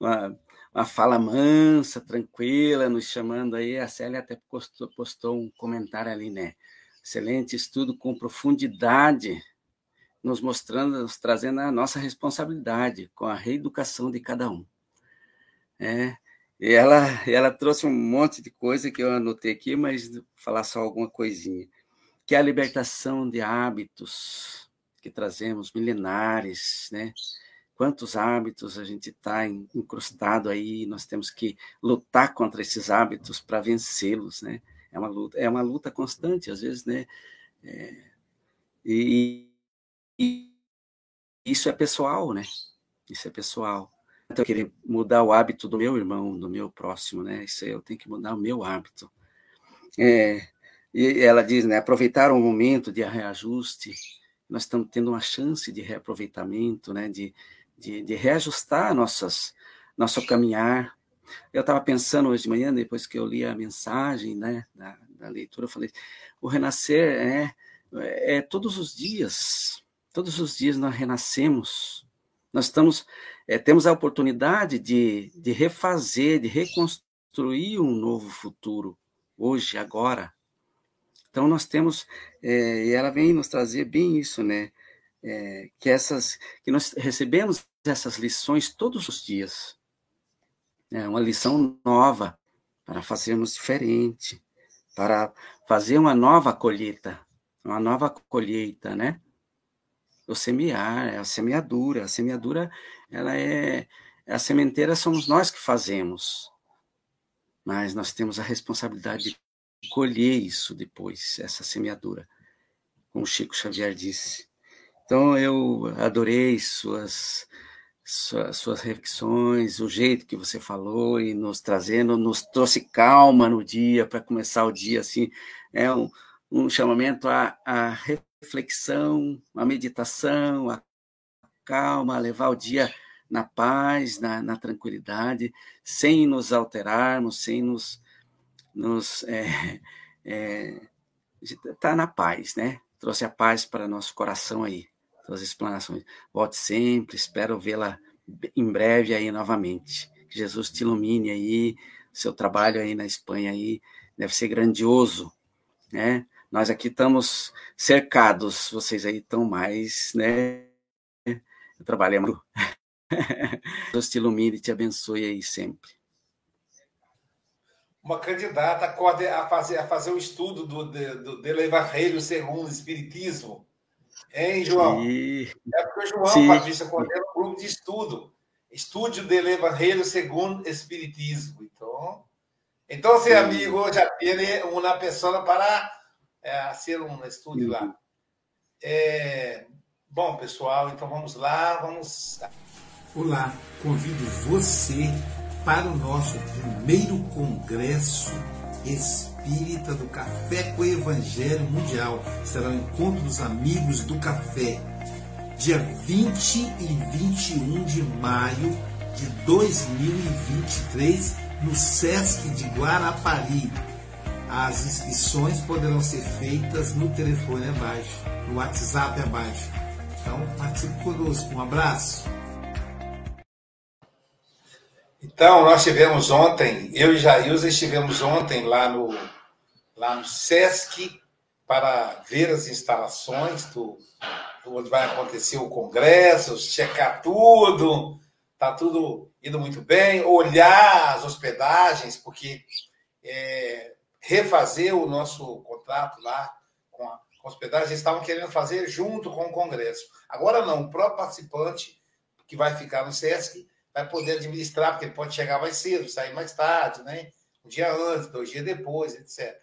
Uma, uma fala mansa, tranquila, nos chamando aí. A Célia até postou, postou um comentário ali, né? excelente estudo com profundidade, nos mostrando, nos trazendo a nossa responsabilidade com a reeducação de cada um. É, e ela, ela trouxe um monte de coisa que eu anotei aqui, mas vou falar só alguma coisinha. Que é a libertação de hábitos que trazemos, milenares, né? Quantos hábitos a gente está incrustado aí, nós temos que lutar contra esses hábitos para vencê-los, né? é uma luta, é uma luta constante, às vezes, né? É, e, e, isso é pessoal, né? Isso é pessoal. Então, eu queria mudar o hábito do meu irmão, do meu próximo, né? Isso eu tenho que mudar o meu hábito. É, e ela diz, né? Aproveitar o momento de reajuste. Nós estamos tendo uma chance de reaproveitamento, né? De, de, de reajustar nossas, nosso caminhar, eu estava pensando hoje de manhã, depois que eu li a mensagem né, da, da leitura, eu falei: o renascer é, é todos os dias, todos os dias nós renascemos, nós estamos, é, temos a oportunidade de, de refazer, de reconstruir um novo futuro, hoje, agora. Então nós temos, é, e ela vem nos trazer bem isso, né? É, que essas, que nós recebemos essas lições todos os dias é uma lição nova para fazermos diferente, para fazer uma nova colheita, uma nova colheita, né? O semear, é a semeadura. A semeadura, ela é, a sementeira somos nós que fazemos, mas nós temos a responsabilidade de colher isso depois, essa semeadura, como Chico Xavier disse. Então eu adorei suas suas, reflexões, o jeito que você falou e nos trazendo, nos trouxe calma no dia para começar o dia assim, é um, um chamamento à, à reflexão, à meditação, à calma, a levar o dia na paz, na, na tranquilidade, sem nos alterarmos, sem nos, nos é, é, tá na paz, né? Trouxe a paz para nosso coração aí suas explanações. Volte sempre, espero vê-la em breve aí novamente. Que Jesus te ilumine aí, seu trabalho aí na Espanha aí deve ser grandioso, né? Nós aqui estamos cercados, vocês aí estão mais, né? Trabalhamos. Deus te ilumine e te abençoe aí sempre. Uma candidata a fazer, a fazer o estudo do, do, do Evangelho segundo o Espiritismo Hein, João? E... É porque o João Sim. Batista coordena um grupo de estudo. Estúdio de Evangelho segundo Espiritismo. Então, então ser amigo já tem uma pessoa para é, ser um estúdio Sim. lá. É, bom, pessoal, então vamos lá, vamos. Olá, convido você para o nosso primeiro congresso espírita do Café com o Evangelho Mundial. Será o encontro dos amigos do café, dia 20 e 21 de maio de 2023, no Sesc de Guarapari. As inscrições poderão ser feitas no telefone abaixo, no WhatsApp abaixo. Então, participe conosco. Um abraço. Então, nós tivemos ontem, eu e Jailza estivemos ontem lá no, lá no SESC para ver as instalações do, do onde vai acontecer o congresso, checar tudo, tá tudo indo muito bem, olhar as hospedagens, porque é, refazer o nosso contrato lá com a, hospedagem, eles estavam querendo fazer junto com o congresso. Agora não, o próprio participante que vai ficar no SESC vai poder administrar, porque ele pode chegar mais cedo, sair mais tarde, né? Um dia antes, dois dias depois, etc.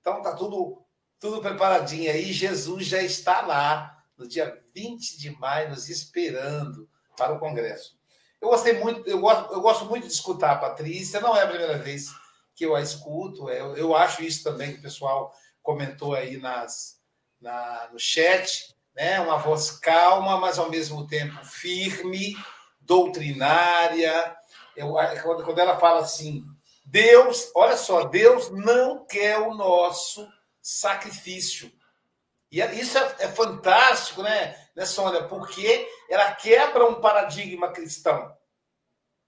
Então tá tudo, tudo preparadinho aí. Jesus já está lá no dia 20 de maio, nos esperando para o Congresso. Eu gostei muito, eu gosto, eu gosto muito de escutar a Patrícia, não é a primeira vez que eu a escuto, eu, eu acho isso também que o pessoal comentou aí nas, na, no chat, né? Uma voz calma, mas ao mesmo tempo firme, doutrinária. Eu, quando, quando ela fala assim, Deus, olha só, Deus não quer o nosso sacrifício. E é, isso é, é fantástico, né, né, Sônia? Porque ela quebra um paradigma cristão.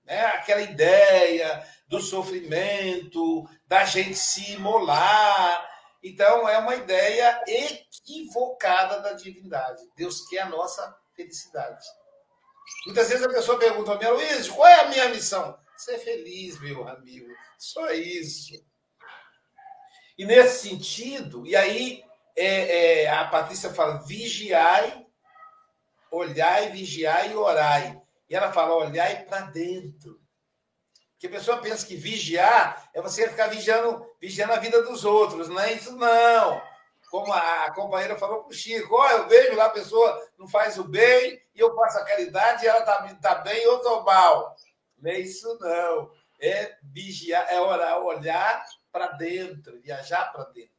Né? Aquela ideia do sofrimento, da gente se imolar. Então, é uma ideia equivocada da divindade. Deus quer a nossa felicidade. Muitas vezes a pessoa pergunta a mim, Luiz, qual é a minha missão? Ser feliz, meu amigo. Só isso. E nesse sentido, e aí é, é, a Patrícia fala, vigiai, olhai, vigiai e orai. E ela fala, olhai para dentro. Porque a pessoa pensa que vigiar é você ficar vigiando, vigiando a vida dos outros. Não é isso, não como a companheira falou para o Chico, oh, eu vejo lá a pessoa não faz o bem e eu faço a caridade e ela está tá bem eu estou mal. Não é isso, não. É vigiar, é orar, olhar para dentro, viajar para dentro.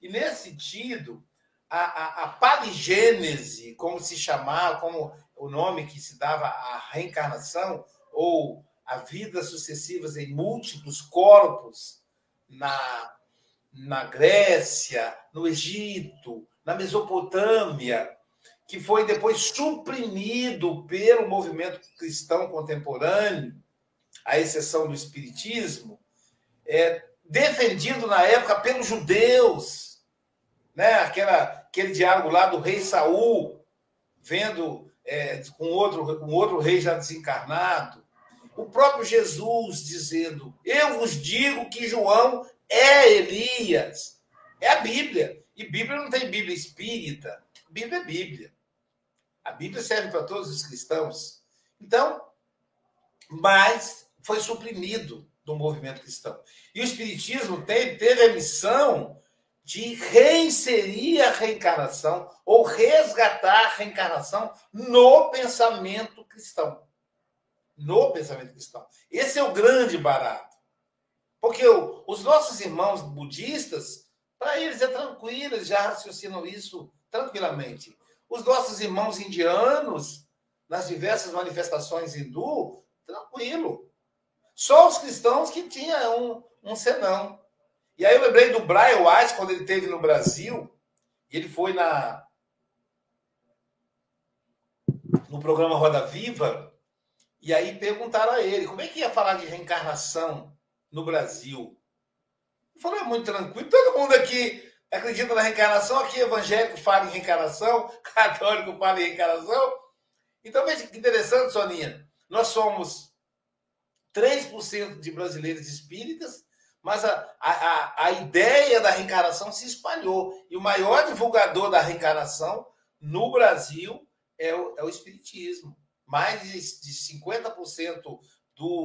E nesse sentido, a, a, a paligênese, como se chamava, como o nome que se dava à reencarnação, ou a vidas sucessivas em múltiplos corpos na na Grécia, no Egito, na Mesopotâmia, que foi depois suprimido pelo movimento cristão contemporâneo, à exceção do Espiritismo, é, defendido na época pelos judeus, né? Aquela, aquele diálogo lá do rei Saul, vendo é, com, outro, com outro rei já desencarnado, o próprio Jesus dizendo: Eu vos digo que João é Elias. É a Bíblia. E Bíblia não tem Bíblia espírita. Bíblia é Bíblia. A Bíblia serve para todos os cristãos. Então, mas foi suprimido do movimento cristão. E o Espiritismo teve, teve a missão de reinserir a reencarnação ou resgatar a reencarnação no pensamento cristão. No pensamento cristão. Esse é o grande barato. Porque os nossos irmãos budistas, para eles é tranquilo, eles já raciocinam isso tranquilamente. Os nossos irmãos indianos, nas diversas manifestações hindu, tranquilo. Só os cristãos que tinham um, um senão. E aí eu lembrei do Brian Weiss, quando ele esteve no Brasil, e ele foi na no programa Roda Viva, e aí perguntaram a ele como é que ia falar de reencarnação no Brasil. Ele falou, é muito tranquilo, todo mundo aqui acredita na reencarnação, aqui evangélico fala em reencarnação, católico fala em reencarnação. Então veja que interessante, Soninha. Nós somos 3% de brasileiros espíritas, mas a, a, a ideia da reencarnação se espalhou. E o maior divulgador da reencarnação no Brasil é o, é o Espiritismo. Mais de, de 50% do,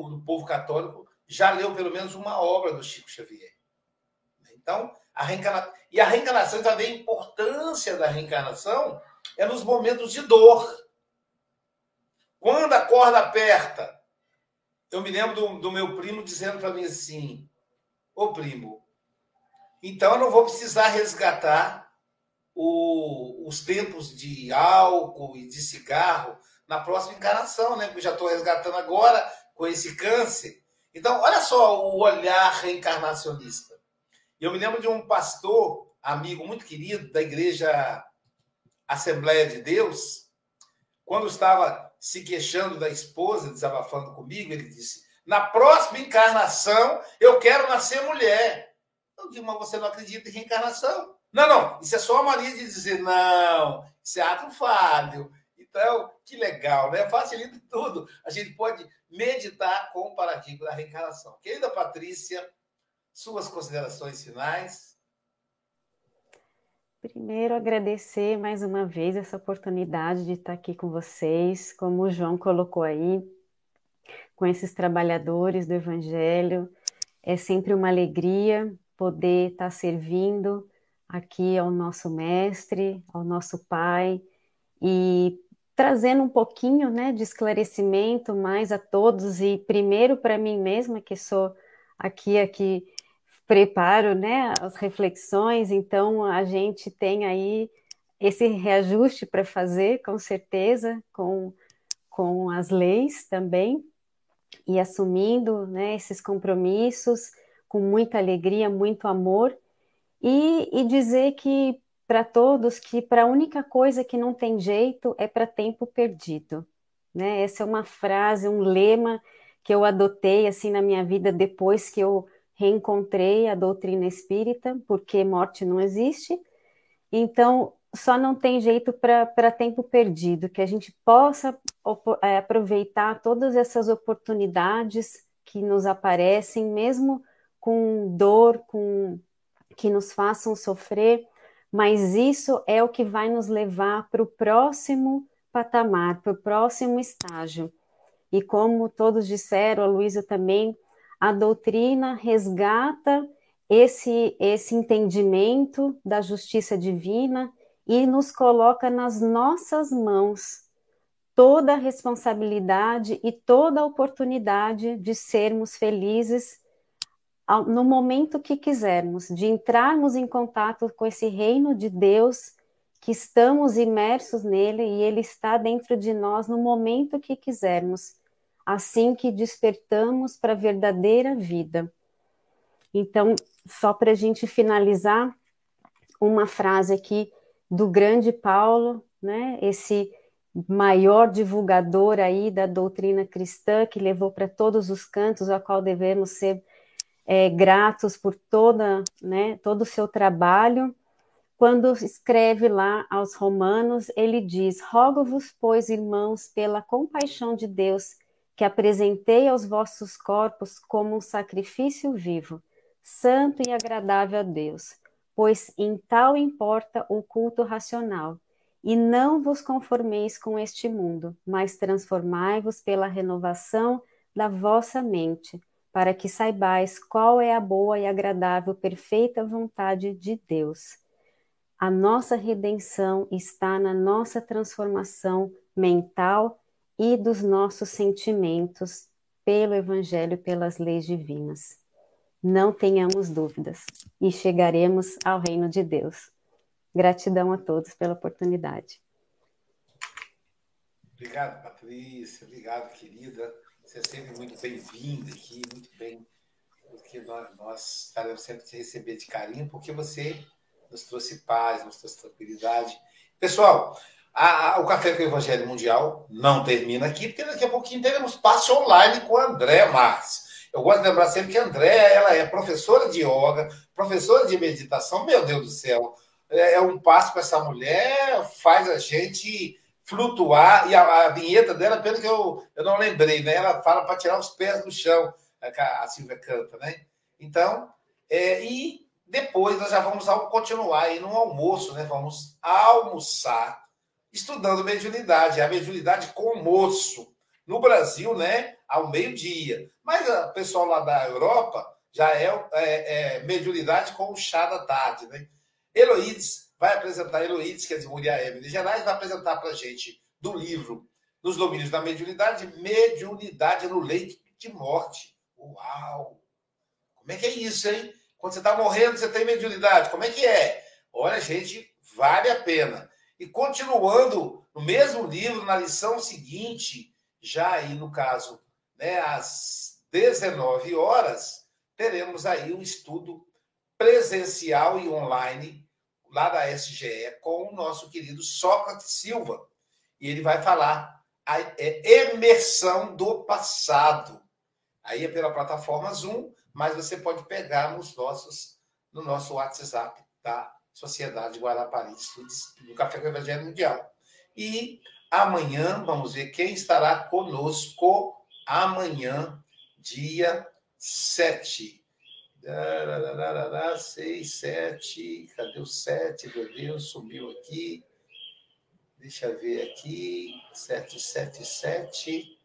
do povo católico já leu pelo menos uma obra do Chico Xavier. Então, a reencarnação. E a reencarnação também, a importância da reencarnação é nos momentos de dor. Quando a corda aperta, eu me lembro do, do meu primo dizendo para mim assim: Ô primo, então eu não vou precisar resgatar o, os tempos de álcool e de cigarro na próxima encarnação, né? Porque já estou resgatando agora com esse câncer. Então, olha só o olhar reencarnacionista. Eu me lembro de um pastor, amigo muito querido da igreja Assembleia de Deus, quando estava se queixando da esposa, desabafando comigo, ele disse: Na próxima encarnação, eu quero nascer mulher. Eu digo, mas você não acredita em reencarnação? Não, não, isso é só a mania de dizer, não, isso é ato falho. Então, que legal, né? Facilita tudo. A gente pode meditar com o paradigma da reencarnação. Querida Patrícia, suas considerações finais. Primeiro, agradecer mais uma vez essa oportunidade de estar aqui com vocês, como o João colocou aí, com esses trabalhadores do Evangelho. É sempre uma alegria poder estar servindo aqui ao nosso Mestre, ao nosso Pai, e trazendo um pouquinho né, de esclarecimento mais a todos, e primeiro para mim mesma, que sou aqui, aqui preparo, né, as reflexões, então a gente tem aí esse reajuste para fazer, com certeza, com, com as leis também, e assumindo né, esses compromissos com muita alegria, muito amor, e, e dizer que para todos que para a única coisa que não tem jeito é para tempo perdido. Né? Essa é uma frase, um lema que eu adotei assim na minha vida depois que eu reencontrei a doutrina espírita, porque morte não existe. Então, só não tem jeito para tempo perdido, que a gente possa é, aproveitar todas essas oportunidades que nos aparecem, mesmo com dor, com que nos façam sofrer, mas isso é o que vai nos levar para o próximo patamar, para o próximo estágio. E como todos disseram, a Luísa também, a doutrina resgata esse, esse entendimento da justiça divina e nos coloca nas nossas mãos toda a responsabilidade e toda a oportunidade de sermos felizes no momento que quisermos, de entrarmos em contato com esse reino de Deus, que estamos imersos nele e ele está dentro de nós no momento que quisermos assim que despertamos para a verdadeira vida. Então, só para a gente finalizar, uma frase aqui do grande Paulo, né, esse maior divulgador aí da doutrina cristã, que levou para todos os cantos, a qual devemos ser é, gratos por toda, né, todo o seu trabalho. Quando escreve lá aos Romanos, ele diz: Rogo-vos, pois, irmãos, pela compaixão de Deus, que apresentei aos vossos corpos como um sacrifício vivo, santo e agradável a Deus, pois em tal importa o culto racional. E não vos conformeis com este mundo, mas transformai-vos pela renovação da vossa mente, para que saibais qual é a boa e agradável, perfeita vontade de Deus. A nossa redenção está na nossa transformação mental e dos nossos sentimentos pelo Evangelho, pelas leis divinas. Não tenhamos dúvidas e chegaremos ao reino de Deus. Gratidão a todos pela oportunidade. Obrigado, Patrícia. Obrigado, querida. Você é sempre muito bem-vinda aqui, muito bem, porque nós, nós estaremos sempre te receber de carinho, porque você nos trouxe paz, nos trouxe tranquilidade. Pessoal, a, a, o Café com o Evangelho Mundial não termina aqui, porque daqui a pouquinho teremos passe online com a André Marques. Eu gosto de lembrar sempre que a André ela é professora de yoga, professora de meditação. Meu Deus do céu, é, é um passo com essa mulher, faz a gente flutuar, e a, a, vinheta dela, pelo que eu, eu não lembrei, né? Ela fala para tirar os pés do chão, a, a Silvia canta, né? Então, é, e depois nós já vamos continuar aí no almoço, né? Vamos almoçar estudando mediunidade, a mediunidade com almoço. No Brasil, né? Ao meio-dia. Mas o pessoal lá da Europa já é, é, é mediunidade com o chá da tarde, né? Heloídes vai apresentar, Heloídes, que é de Muriaé, de Gerais, vai apresentar para a gente do livro Nos Domínios da Mediunidade, Mediunidade no Leito de Morte. Uau! Como é que é isso, hein? Quando você está morrendo, você tem mediunidade. Como é que é? Olha, gente, vale a pena. E continuando no mesmo livro, na lição seguinte, já aí no caso, né, às 19 horas, teremos aí um estudo presencial e online lá da SGE, com o nosso querido Sócrates Silva. E ele vai falar a é, imersão do passado. Aí é pela plataforma Zoom, mas você pode pegar nos nossos, no nosso WhatsApp da Sociedade Guarapari Estudos do Café com Evangelho Mundial. E amanhã, vamos ver quem estará conosco amanhã, dia 7 seis, sete. Cadê o sete? Meu Deus, sumiu aqui. Deixa eu ver aqui. Sete, sete, sete.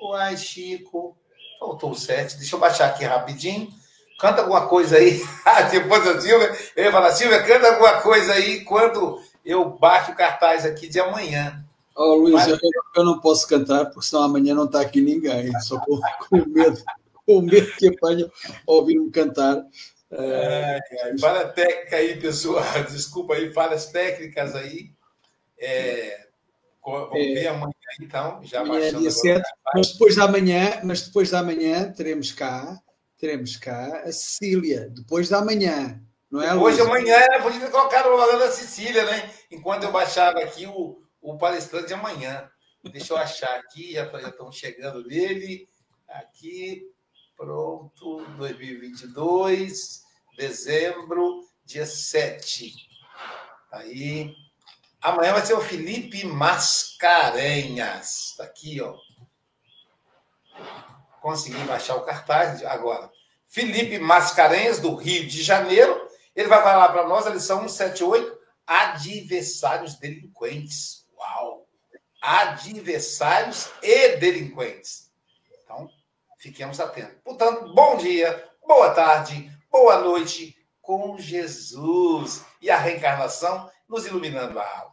Uai, Chico. Faltou o sete. Deixa eu baixar aqui rapidinho. Canta alguma coisa aí. Depois a Silvia, eu ia falar, Silvia, canta alguma coisa aí quando eu baixo o cartaz aqui de amanhã. Oh, Mas... eu, eu, não posso cantar, porque senão amanhã não está aqui ninguém. Só com, com medo o medo que apanho ouvindo-me cantar. É, é, falha técnica aí, pessoal. Desculpa aí, falhas técnicas aí. É, vamos é, ver amanhã, então, já amanhã é dia 7, mas depois da manhã, mas depois da manhã teremos cá, teremos cá a Cecília, depois da manhã. Não é, Hoje amanhã era podia ter colocado o valor da Cecília, né? Enquanto eu baixava aqui o, o palestrante de amanhã. Deixa eu achar aqui, já, estamos chegando nele. Aqui, Pronto, 2022, dezembro, dia 7. Aí. Amanhã vai ser o Felipe Mascarenhas. Está aqui, ó. Consegui baixar o cartaz agora. Felipe Mascarenhas, do Rio de Janeiro. Ele vai falar para nós a lição 178, adversários delinquentes. Uau! Adversários e delinquentes. Então, Fiquemos atentos. Portanto, bom dia, boa tarde, boa noite com Jesus e a reencarnação nos iluminando a alma.